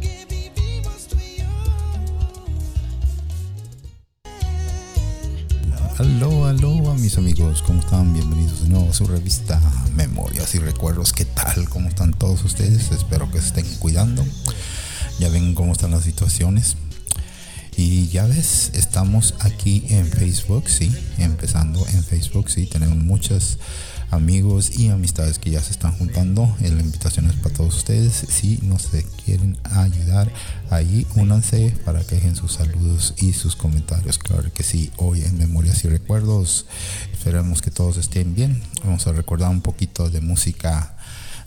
que vivimos tú y yo. Aló, aló, mis amigos, ¿cómo están? Bienvenidos de nuevo a su revista Memorias y Recuerdos. ¿Qué tal? ¿Cómo están ustedes? Espero que se estén cuidando. Ya ven cómo están las situaciones. Y ya ves, estamos aquí en Facebook, sí, empezando en Facebook, sí, tenemos muchos amigos y amistades que ya se están juntando. Eh, La invitación es para todos ustedes. Si nos quieren ayudar, ahí únanse para que dejen sus saludos y sus comentarios. Claro que sí, hoy en Memorias y Recuerdos. Esperemos que todos estén bien. Vamos a recordar un poquito de música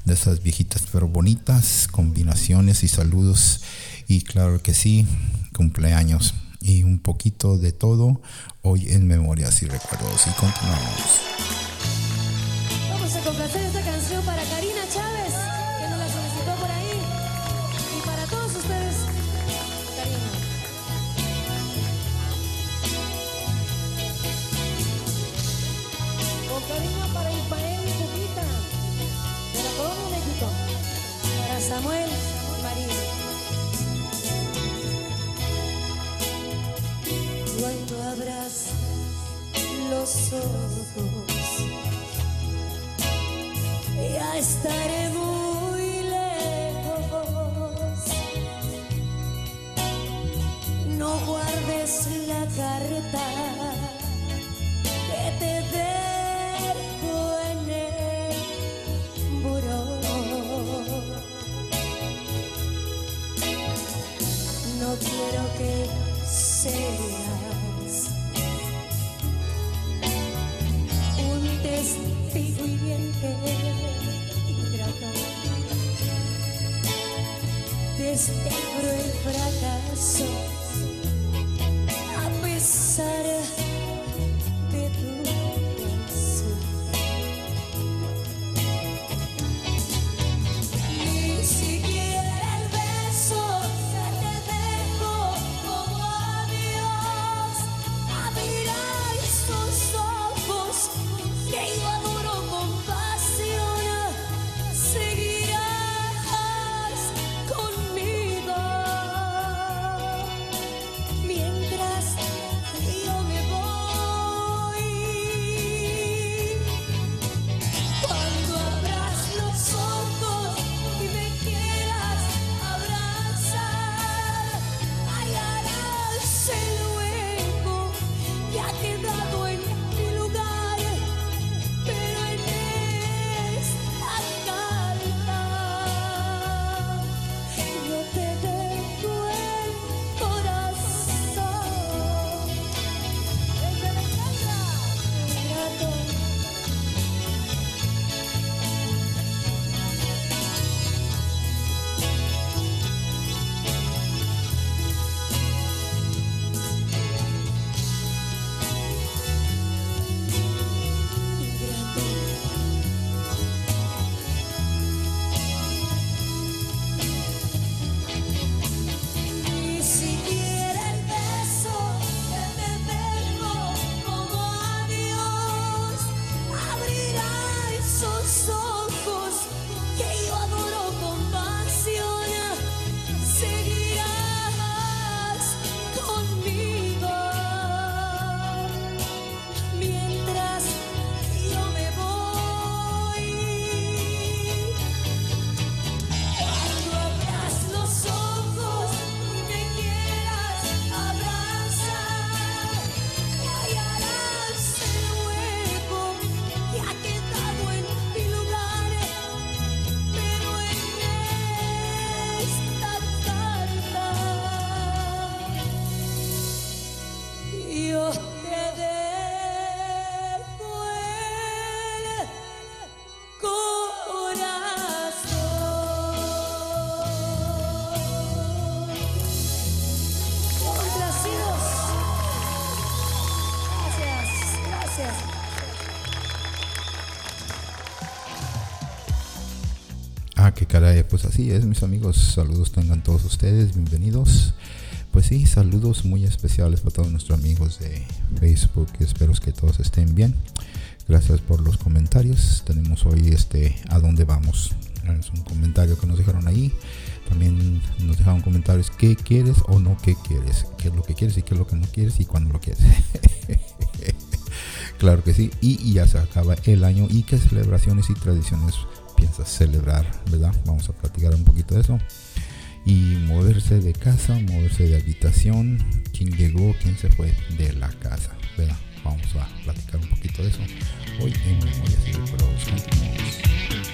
de esas viejitas pero bonitas, combinaciones y saludos. Y claro que sí, cumpleaños y un poquito de todo hoy en Memorias y Recuerdos. Y continuamos. Es, mis amigos. Saludos tengan todos ustedes, bienvenidos. Pues sí, saludos muy especiales para todos nuestros amigos de Facebook. Espero que todos estén bien. Gracias por los comentarios. Tenemos hoy este a dónde vamos. Es un comentario que nos dejaron ahí. También nos dejaron comentarios qué quieres o no qué quieres. Qué es lo que quieres y qué es lo que no quieres y cuándo lo quieres. claro que sí. Y, y ya se acaba el año. ¿Y qué celebraciones y tradiciones piensas celebrar? ¿Verdad? Vamos a platicar un poquito de eso y moverse de casa, moverse de habitación, quién llegó, quién se fue de la casa, ¿verdad? Vamos a platicar un poquito de eso hoy en Memorias y Recuerdos. Continuamos.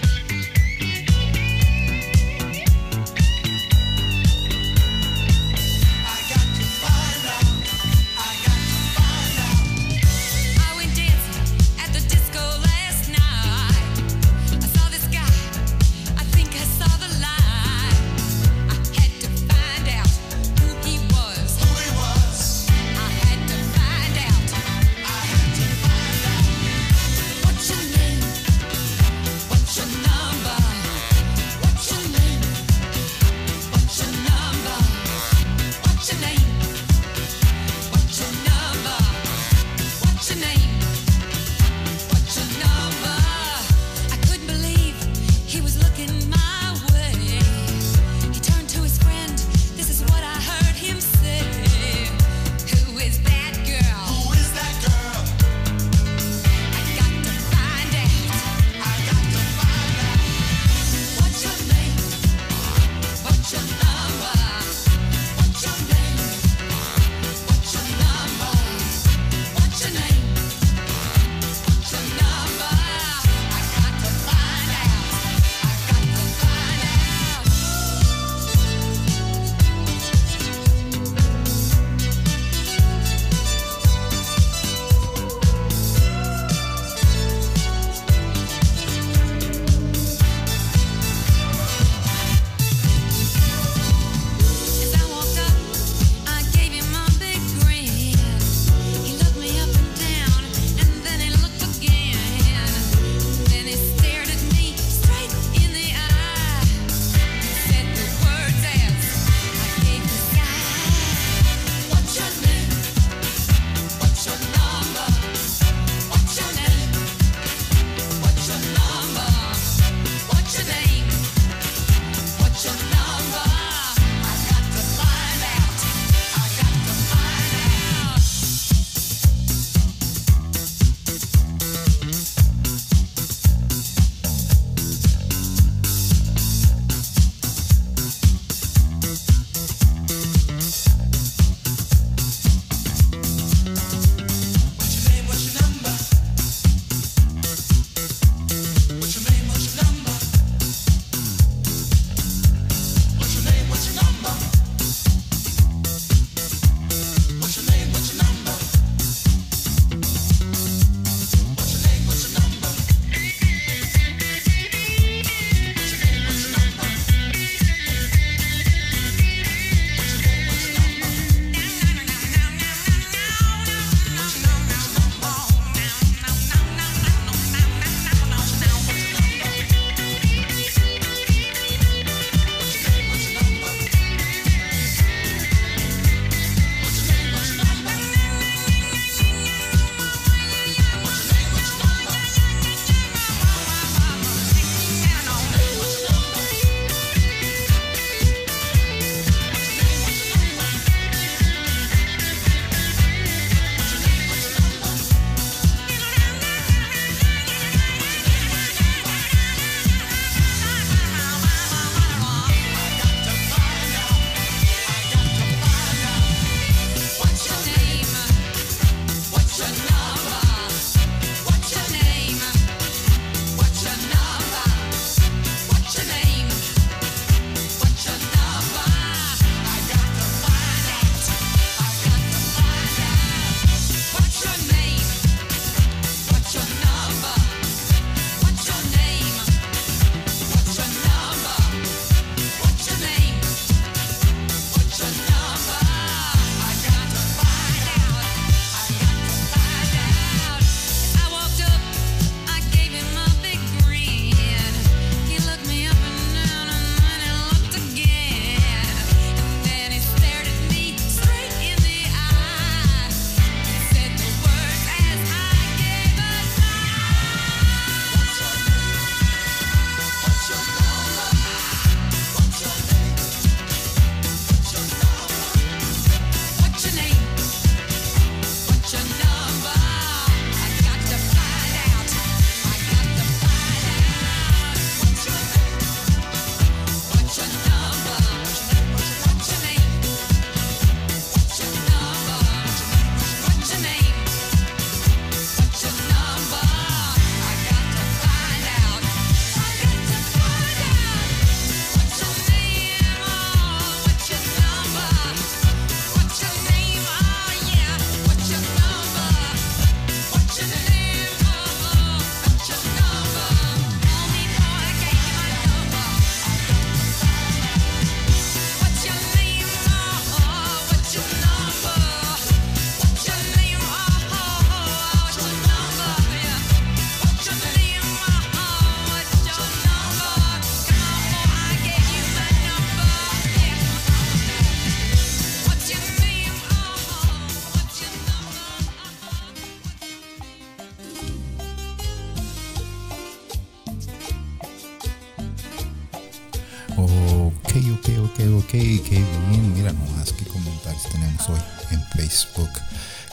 Facebook.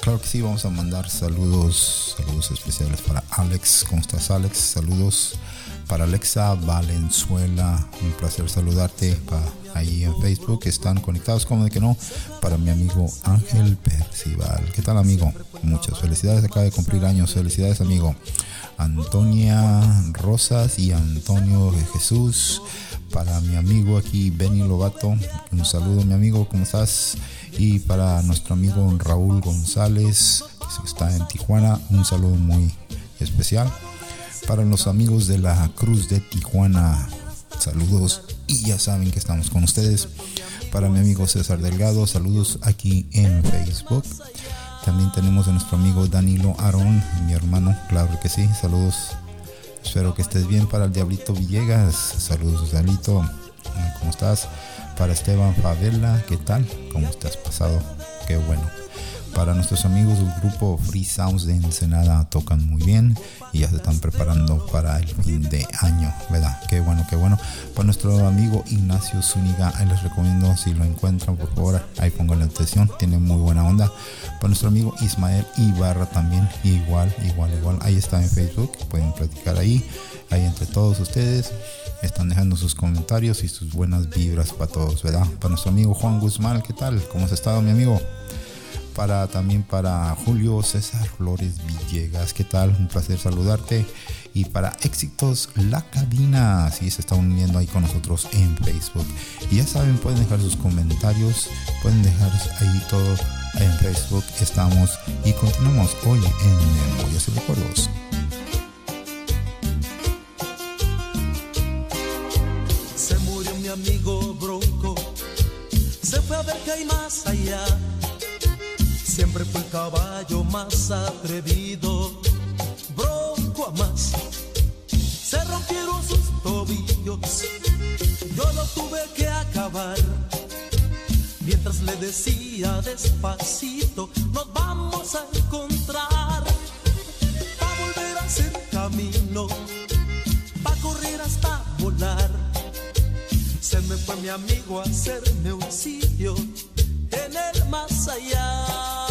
Claro que sí, vamos a mandar saludos, saludos especiales para Alex. ¿Cómo estás, Alex? Saludos para Alexa Valenzuela. Un placer saludarte pa- ahí en Facebook. Están conectados, como de que no, para mi amigo Ángel Percival. ¿Qué tal, amigo? Muchas felicidades. Acaba de cumplir años. Felicidades, amigo. Antonia Rosas y Antonio Jesús. Para mi amigo aquí, Benny Lobato. Un saludo, mi amigo. ¿Cómo estás? Y para nuestro amigo Raúl González, que está en Tijuana. Un saludo muy especial para los amigos de la Cruz de Tijuana. Saludos y ya saben que estamos con ustedes. Para mi amigo César Delgado, saludos aquí en Facebook. También tenemos a nuestro amigo Danilo Arón, mi hermano, claro que sí, saludos. Espero que estés bien para el Diablito Villegas. Saludos, Diablito. ¿Cómo estás? Para Esteban Favela, ¿qué tal? ¿Cómo estás pasado? Qué bueno. Para nuestros amigos del grupo Free Sounds de Ensenada tocan muy bien y ya se están preparando para el fin de año, ¿verdad? Qué bueno, qué bueno. Para nuestro amigo Ignacio Zúñiga, ahí les recomiendo si lo encuentran, por favor, ahí pongan la atención, tiene muy buena onda. Para nuestro amigo Ismael Ibarra también, igual, igual, igual. Ahí está en Facebook, pueden platicar ahí, ahí entre todos ustedes. Están dejando sus comentarios y sus buenas vibras para todos, ¿verdad? Para nuestro amigo Juan Guzmán, ¿qué tal? ¿Cómo has estado, mi amigo? Para también para Julio César Flores Villegas. ¿Qué tal? Un placer saludarte. Y para Éxitos La Cabina, si se está uniendo ahí con nosotros en Facebook. Y ya saben, pueden dejar sus comentarios, pueden dejar ahí todo en Facebook. Estamos y continuamos hoy en Memorias y Recuerdos. Se murió mi amigo Bronco, se fue a ver que hay más allá. Siempre fue el caballo más atrevido, Bronco a más. Se rompieron sus tobillos, yo lo tuve que acabar. Mientras le decía despacito, nos vamos a encontrar. Pa' volver a hacer camino, pa' correr hasta volar. Se me fue mi amigo a hacerme un sitio en el más allá.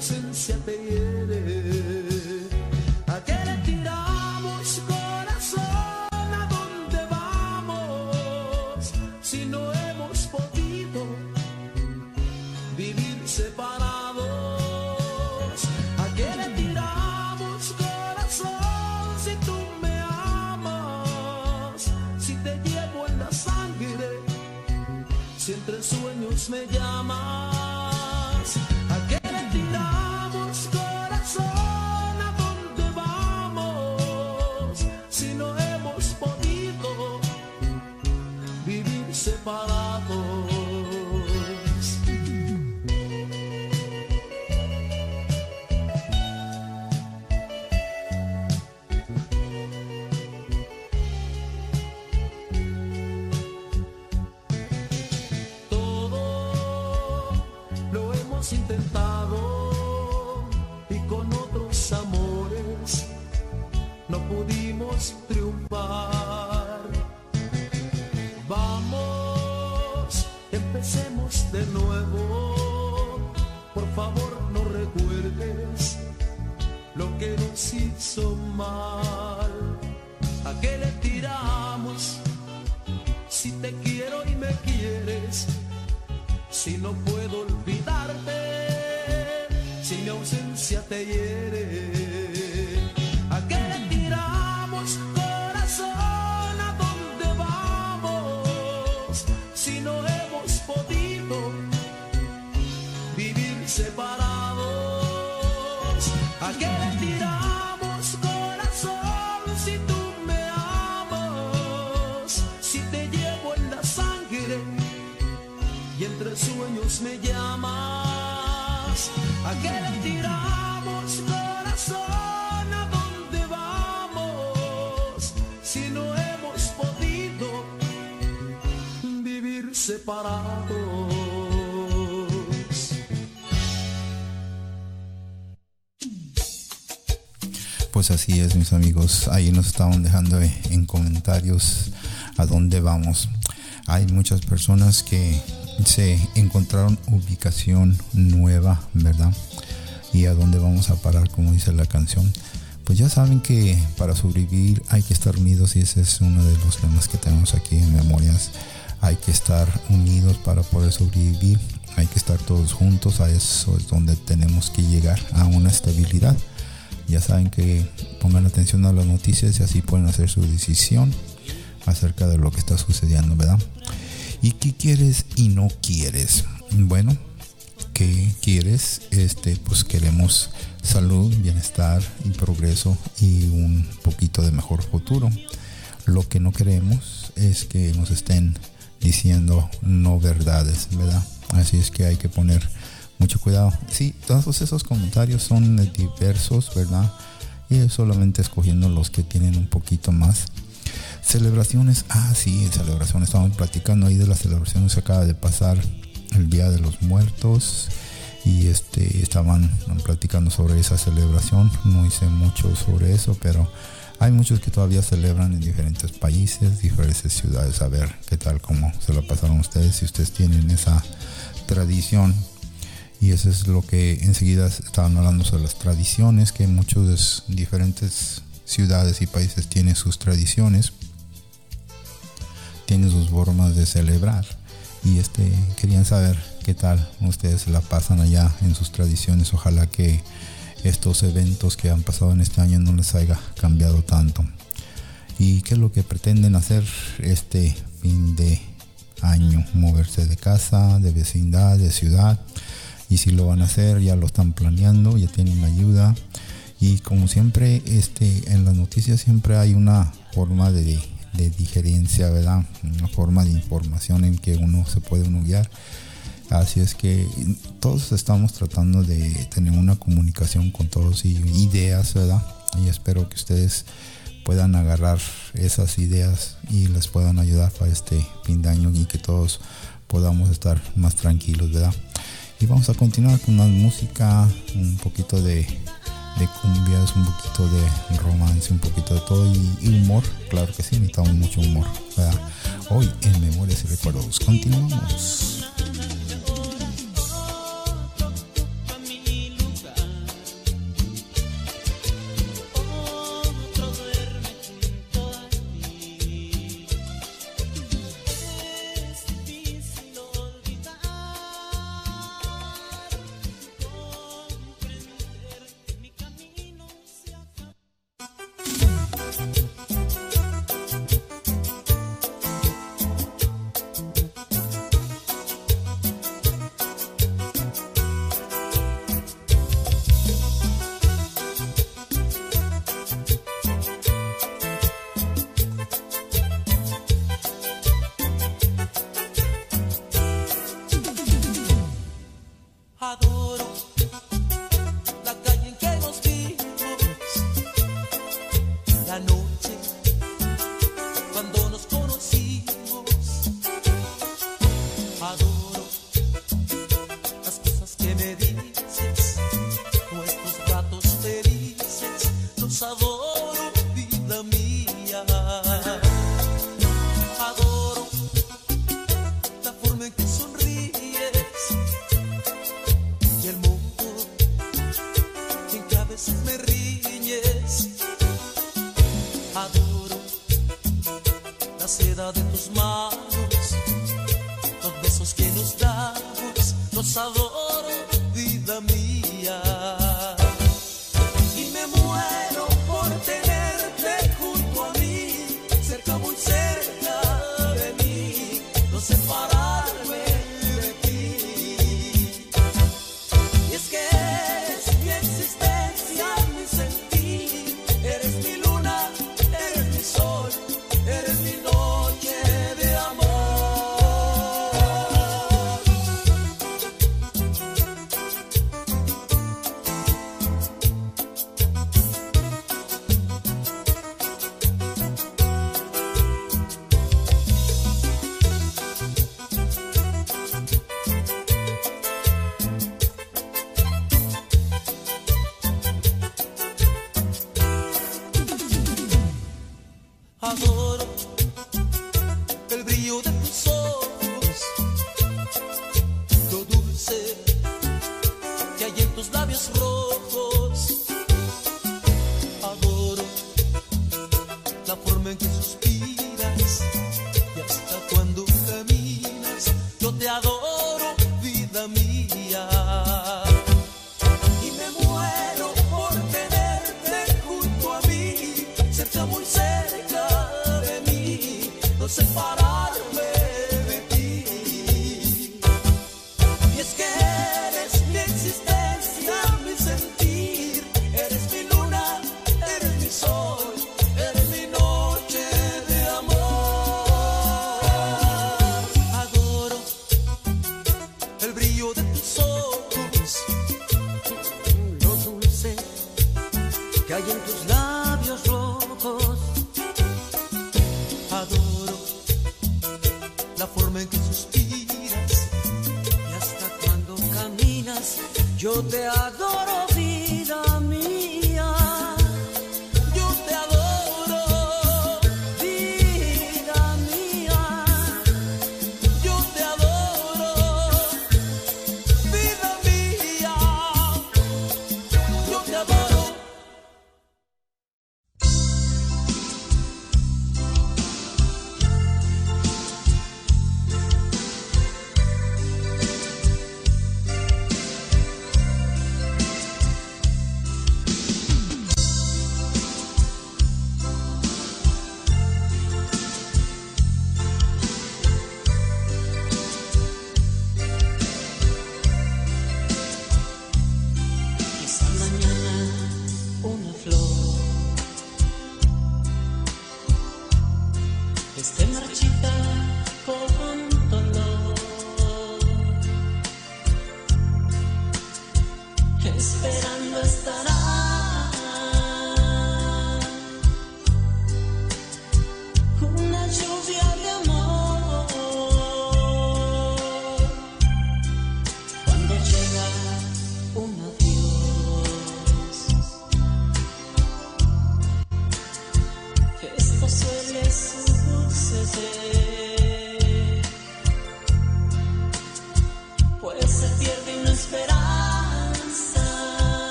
Si mi ausencia te así es, mis amigos. Ahí nos estaban dejando en comentarios a dónde vamos. Hay muchas personas que se encontraron ubicación nueva, ¿verdad? Y a dónde vamos a parar, como dice la canción. Pues ya saben que para sobrevivir hay que estar unidos y ese es uno de los temas que tenemos aquí en Memorias. Hay que estar unidos para poder sobrevivir. Hay que estar todos juntos. A eso es donde tenemos que llegar a una estabilidad. Ya saben que pongan atención a las noticias y así pueden hacer su decisión acerca de lo que está sucediendo, ¿verdad? ¿Y qué quieres y no quieres? Bueno, ¿qué quieres? Este, pues queremos salud, bienestar y progreso y un poquito de mejor futuro. Lo que no queremos es que nos estén diciendo no verdades, ¿verdad? Así es que hay que poner mucho cuidado. Sí, todos esos comentarios son diversos, ¿verdad? Y solamente escogiendo los que tienen un poquito más. Celebraciones, ah, sí, celebraciones. Estamos platicando ahí de las celebraciones acaba de pasar el Día de los Muertos. y este estaban platicando sobre esa celebración. No hice mucho sobre eso, pero hay muchos que todavía celebran en diferentes países, diferentes ciudades. A ver qué tal, cómo se la pasaron ustedes, si ustedes tienen esa tradición. Y eso es lo que enseguida estaban hablando sobre las tradiciones, que muchos diferentes ciudades y países tienen sus tradiciones, tienen sus formas de celebrar. Y este querían saber qué tal ustedes la pasan allá en sus tradiciones. Ojalá que estos eventos que han pasado en este año no les haya cambiado tanto. ¿Y qué es lo que pretenden hacer este fin de año? Moverse de casa, de vecindad, de ciudad. Y si lo van a hacer, ya lo están planeando, ya tienen ayuda. Y como siempre, este, en las noticias siempre hay una forma de, de digerencia, ¿verdad? Una forma de información en que uno se puede uno guiar. Así es que todos estamos tratando de tener una comunicación con todos y ideas, ¿verdad? Y espero que ustedes puedan agarrar esas ideas y les puedan ayudar para este fin de año y que todos podamos estar más tranquilos, ¿verdad? Y vamos a continuar con una música, un poquito de, de cumbias, un poquito de romance, un poquito de todo y, humor. Claro que sí, necesitamos mucho humor. Hoy en Memorias y Recuerdos continuamos.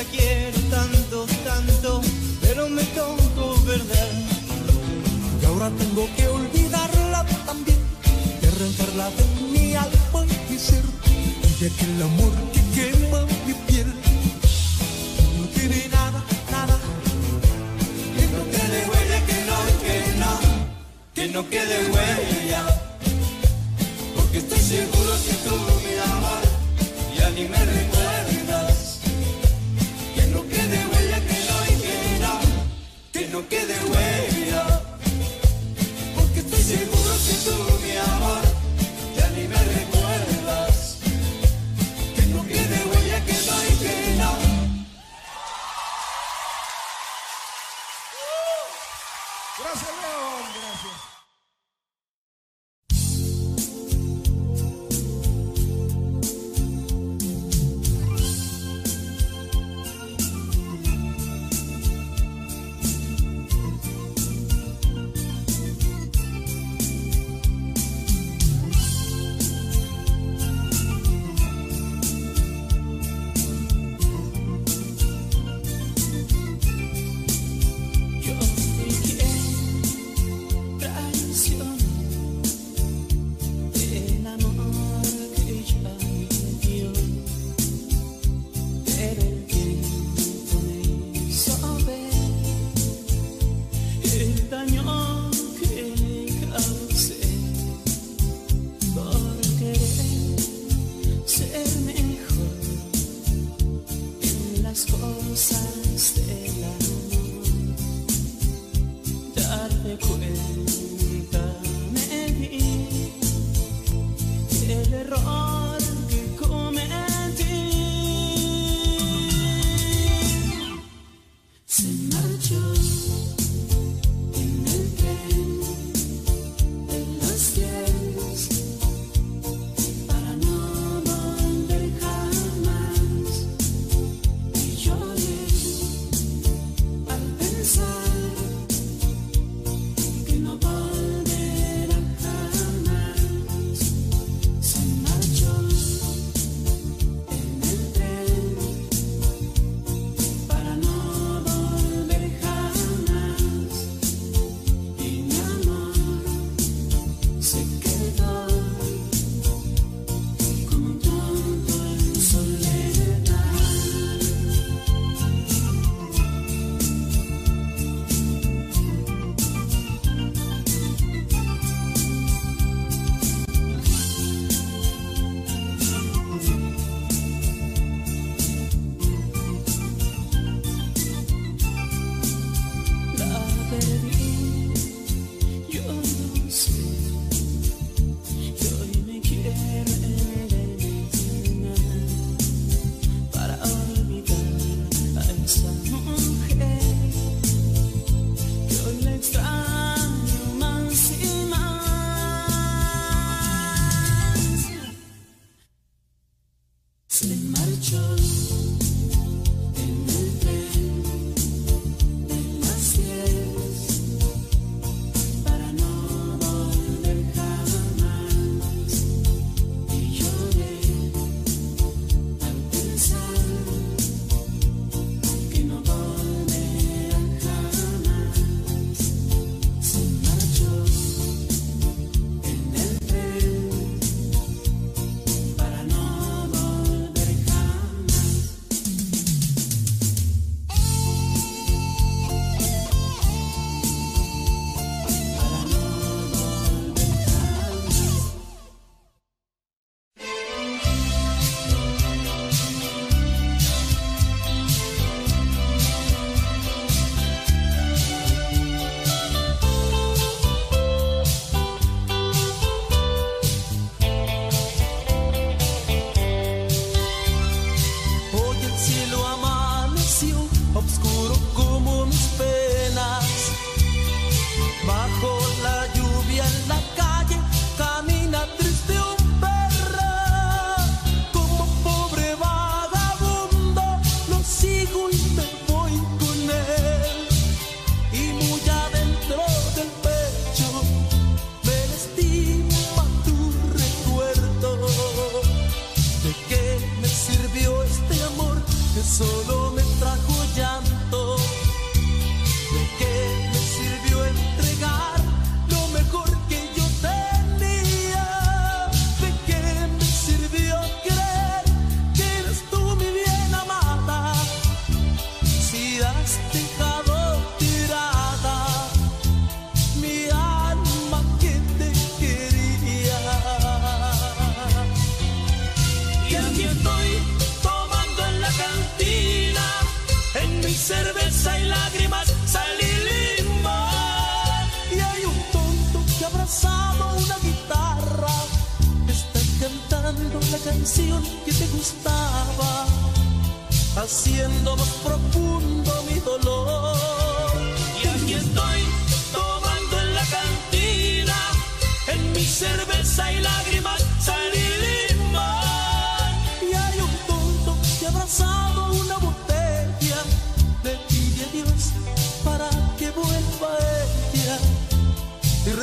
la quiero tanto, tanto, pero me tocó perder. Y ahora tengo que olvidarla también, y arrancarla de mi alma y ser, y de aquel amor que quema mi piel. No tiene nada, nada, que no quede huella, que no, que no, que no quede huella. Porque estoy seguro que tú, mi amor, ya ni me recuerdas lo que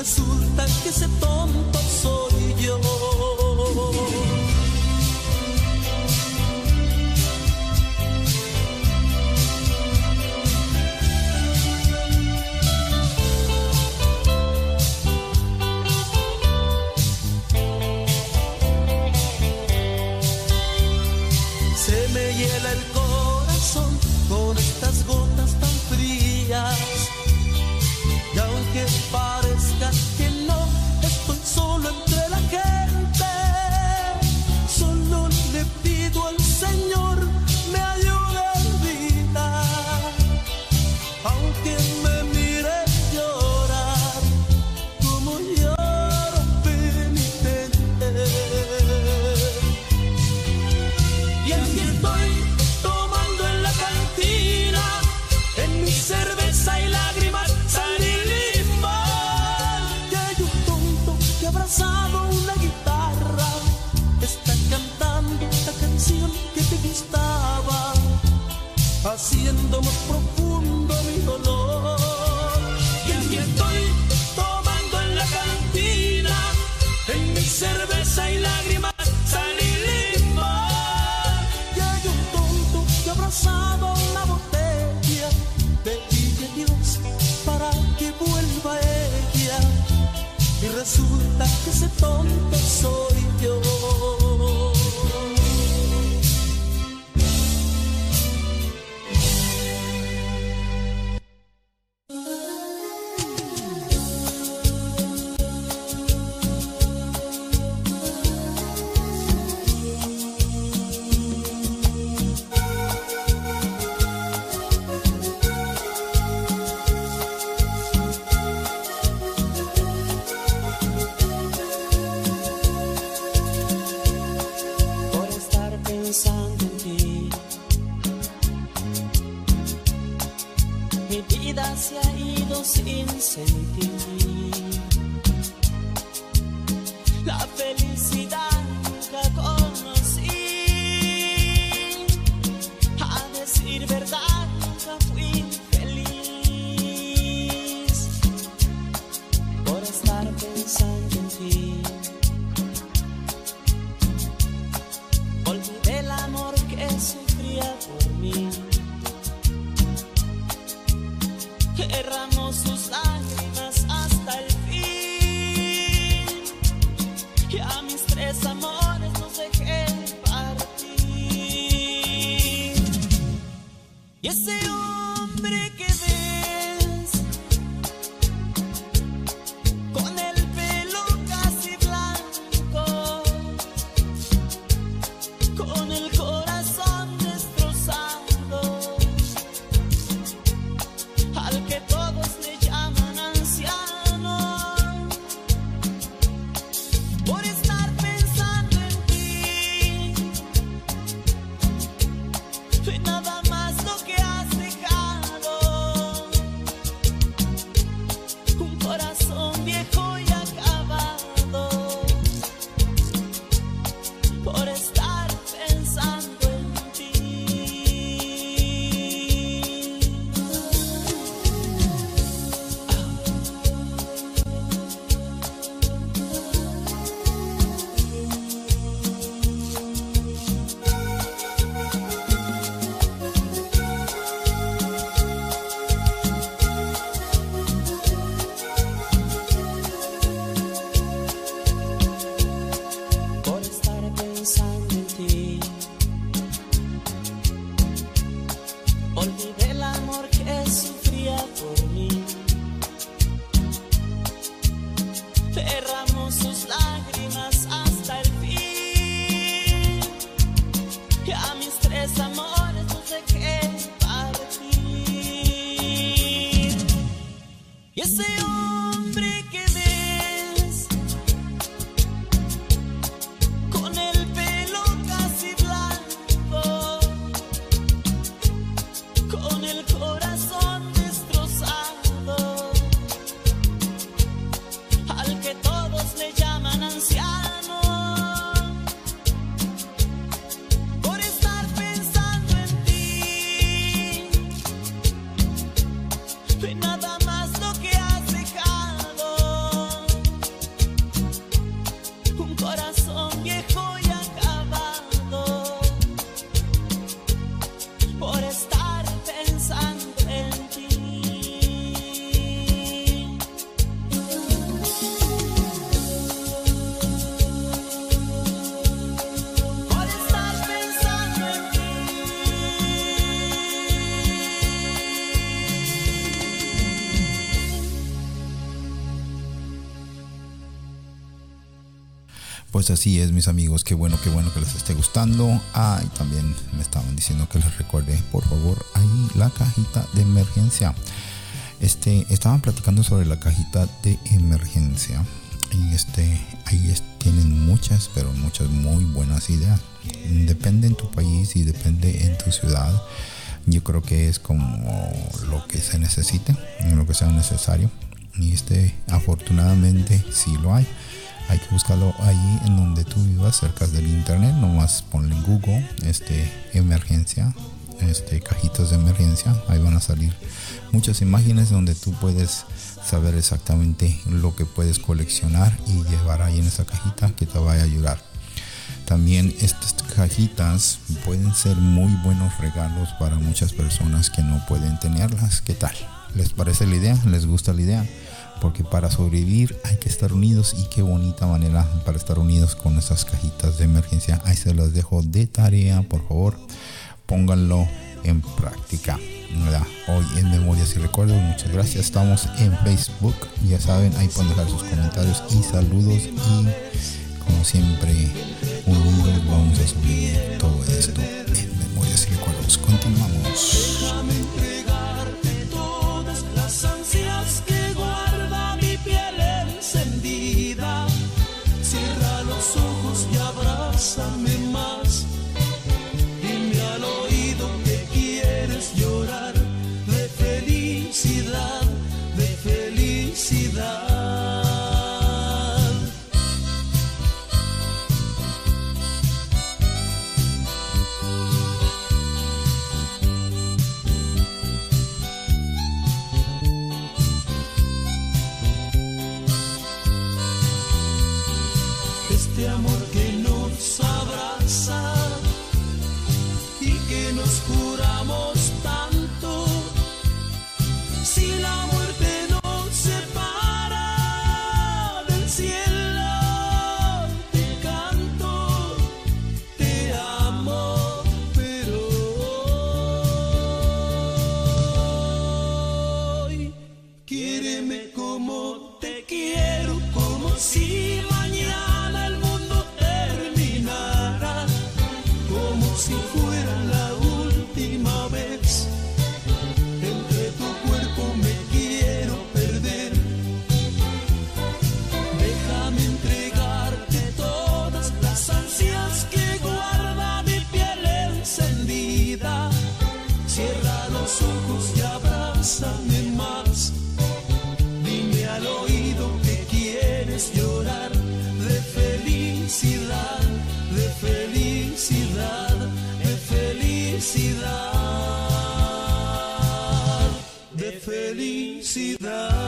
resulta que ese tonto soy yo. Y ese Pues así es, mis amigos. Qué bueno, qué bueno que les esté gustando. Ah, también me estaban diciendo que les recuerde, por favor, ahí la cajita de emergencia. Este, estaban platicando sobre la cajita de emergencia. Y este, ahí tienen muchas, pero muchas muy buenas ideas. Depende en tu país y depende en tu ciudad. Yo creo que es como lo que se necesite, lo que sea necesario. Y este, afortunadamente, sí lo hay. Hay que buscarlo ahí en donde tú vivas, cerca del internet. Nomás ponle en Google, este, emergencia, este, cajitas de emergencia. Ahí van a salir muchas imágenes donde tú puedes saber exactamente lo que puedes coleccionar y llevar ahí en esa cajita que te vaya a ayudar. También estas cajitas pueden ser muy buenos regalos para muchas personas que no pueden tenerlas. ¿Qué tal? ¿Les parece la idea? ¿Les gusta la idea? Porque para sobrevivir hay que estar unidos y qué bonita manera para estar unidos con esas cajitas de emergencia. Ahí se las dejo de tarea, por favor. Pónganlo en práctica. Hoy en Memorias y Recuerdos, muchas gracias. Estamos en Facebook, ya saben, ahí pueden dejar sus comentarios y saludos. Y como siempre, unidos vamos a subir todo esto en Memorias y Recuerdos. Continuamos. Felicidad.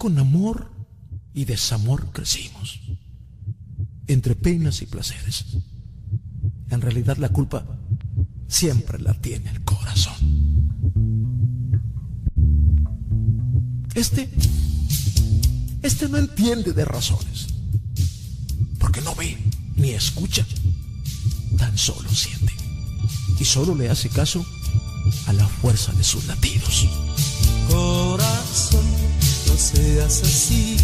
con amor y desamor crecimos, entre penas y placeres. En realidad la culpa siempre la tiene el corazón. Este, este no entiende de razones, porque no ve ni escucha, tan solo siente y solo le hace caso a la fuerza de su latido. graça assim.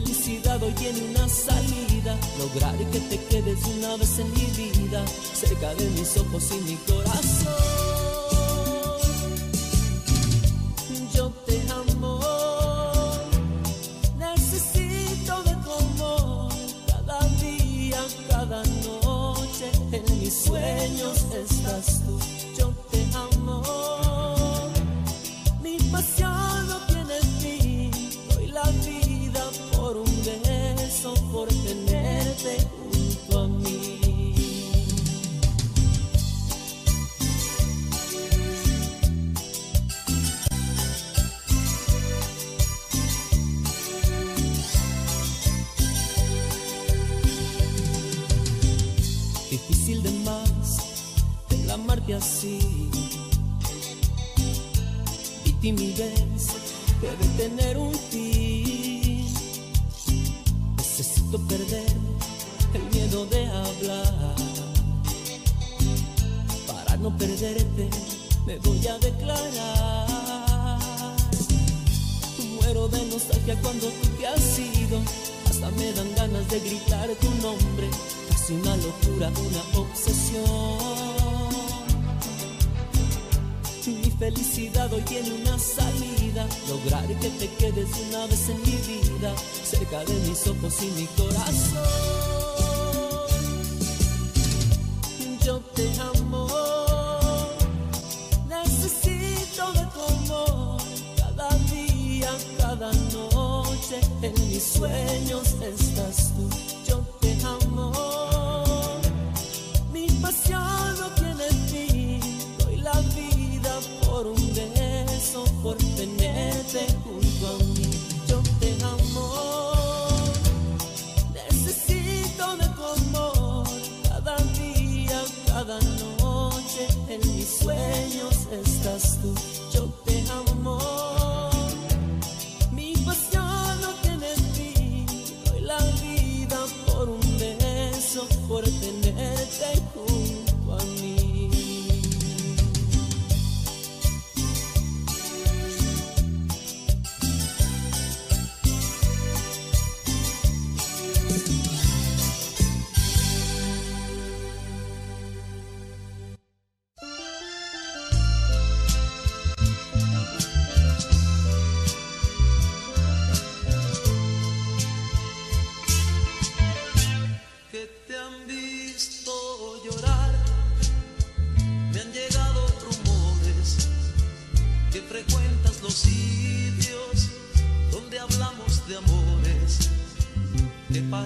felicidad hoy tiene una salida. Lograr que te quedes una vez en mi vida, cerca de mis ojos y mi corazón.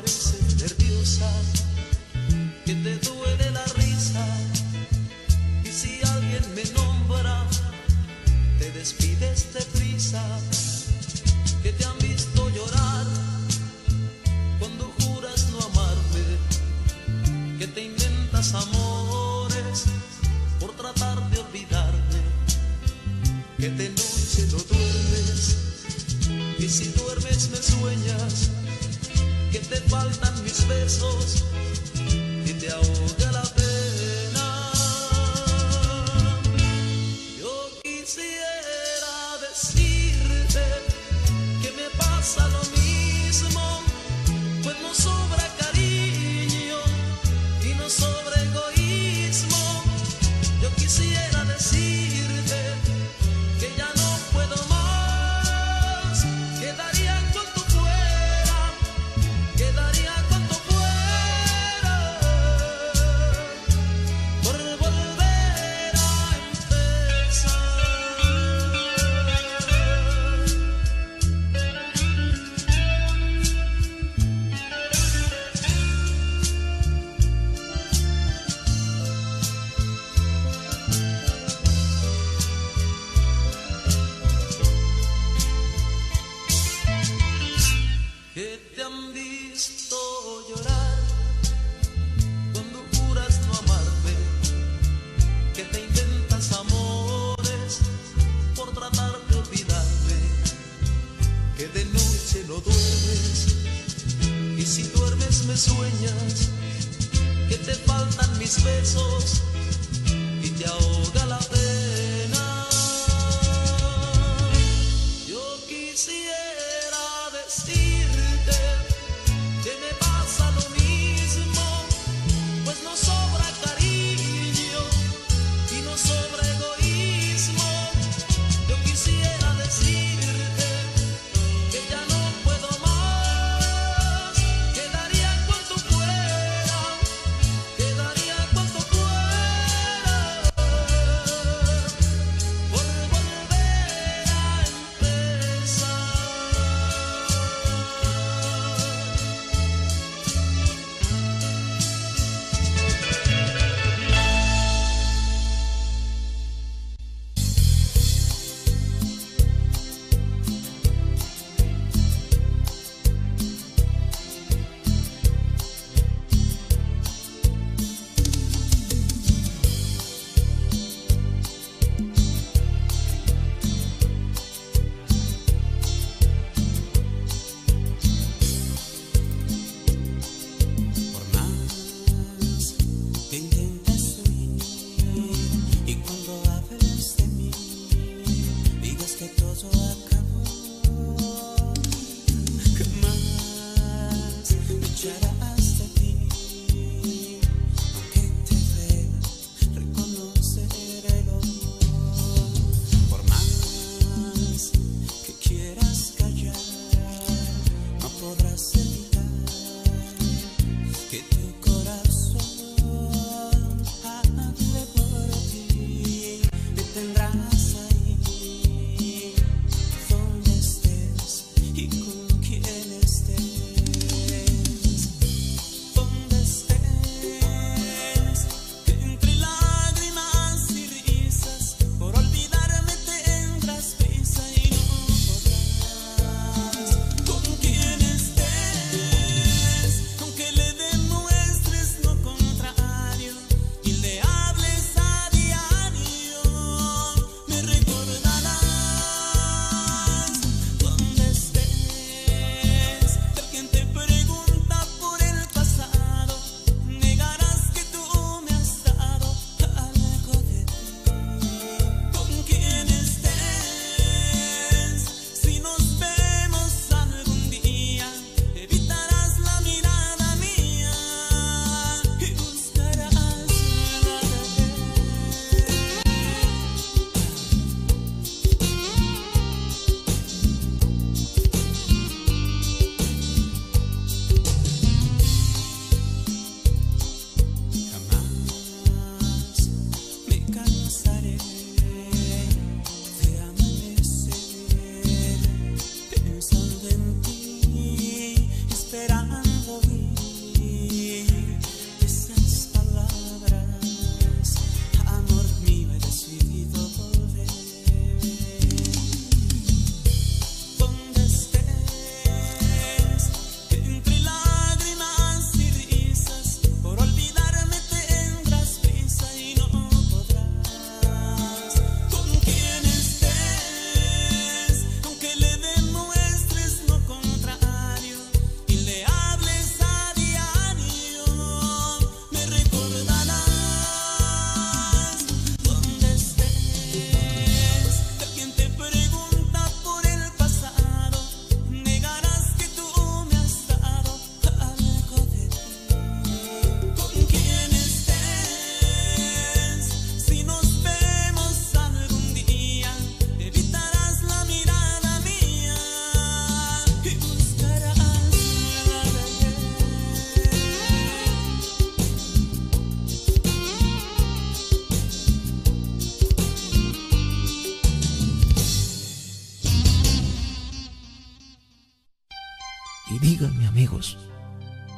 Pareces nerviosa,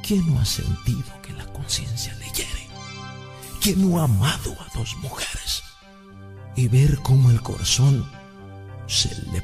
¿Quién no ha sentido que la conciencia le hiere? ¿Quién no ha amado a dos mujeres? Y ver cómo el corazón se le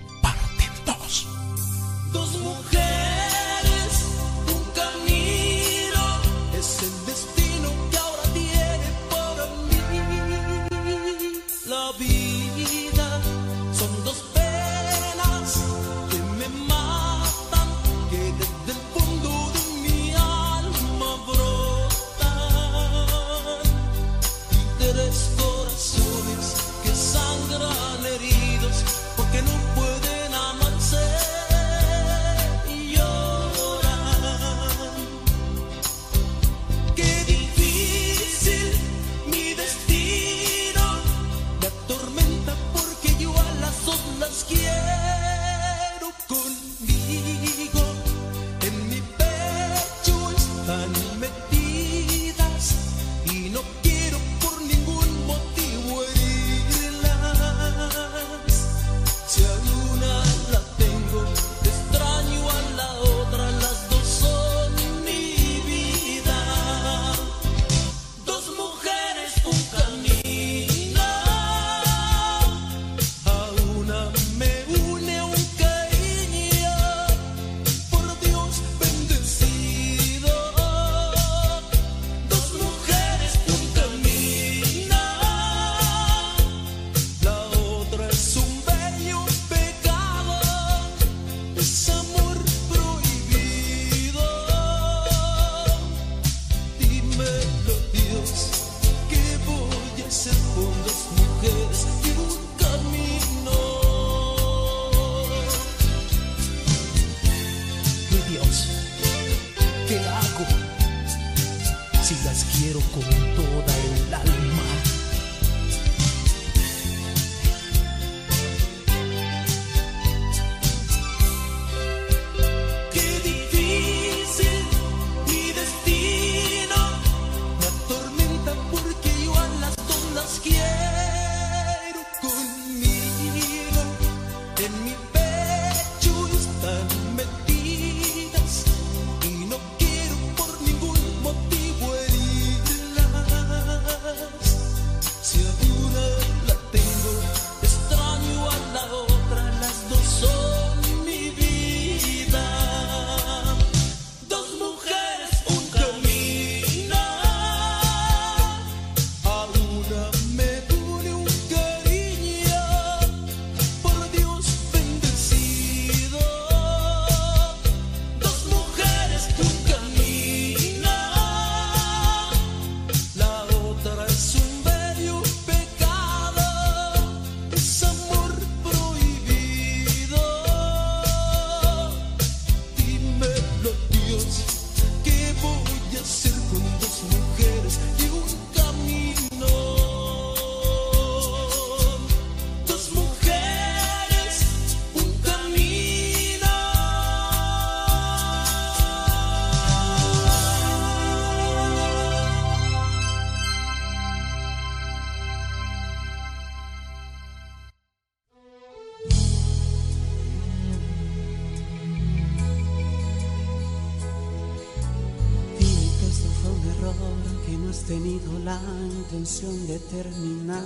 ilusión de terminar.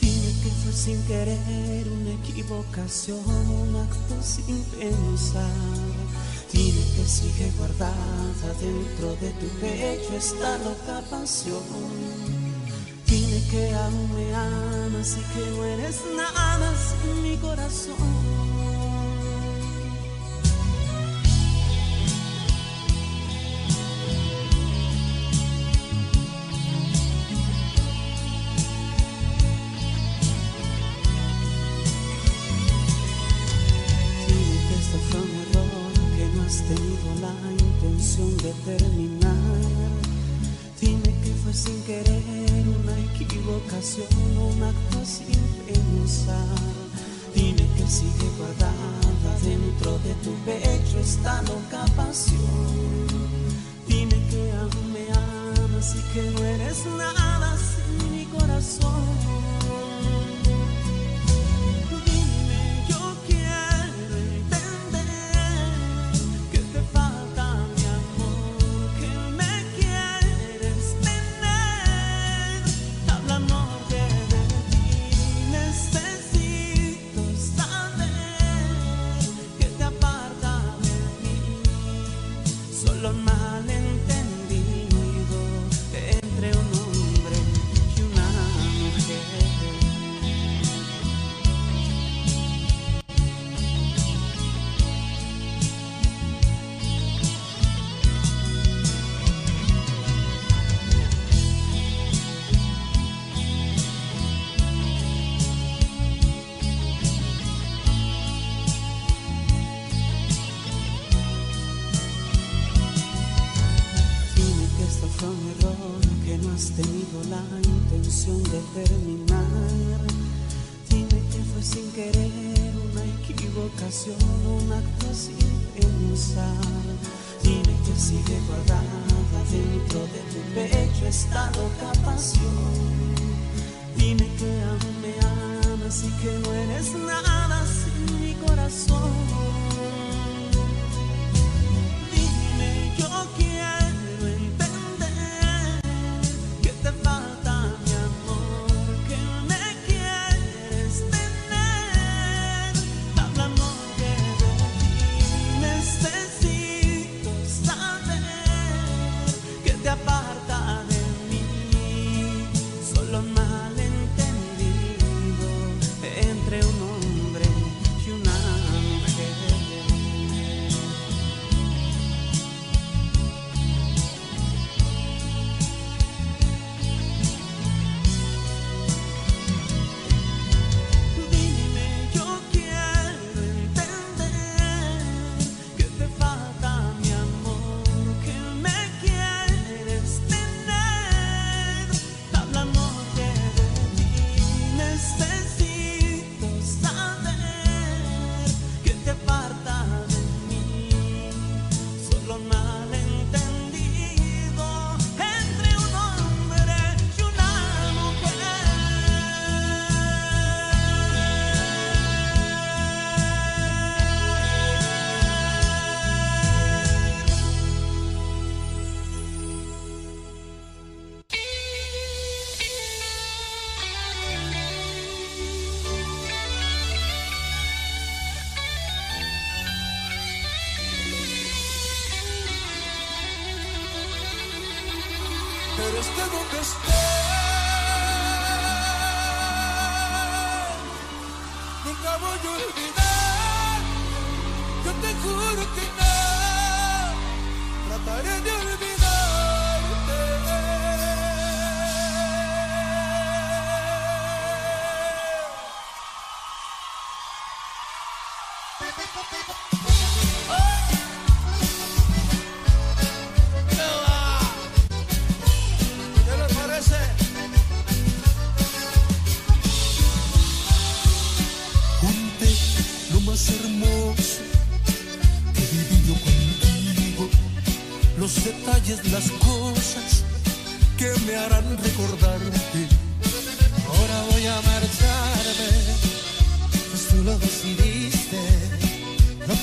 Dime que fue sin querer, una equivocación, un acto sin pensar. Dime que sigue guardada dentro de tu pecho esta loca pasión. Dime que aún me amas y que no eres nada sin mi corazón. intención de terminar. Dime que fue sin querer una equivocación, un acto sin pensar. Dime que sigue guardada dentro de tu pecho esta loca pasión. Dime que aún me amas y que no eres nada sin mi corazón.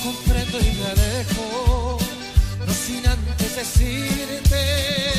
comprendo y me alejo, no sin antes decirte.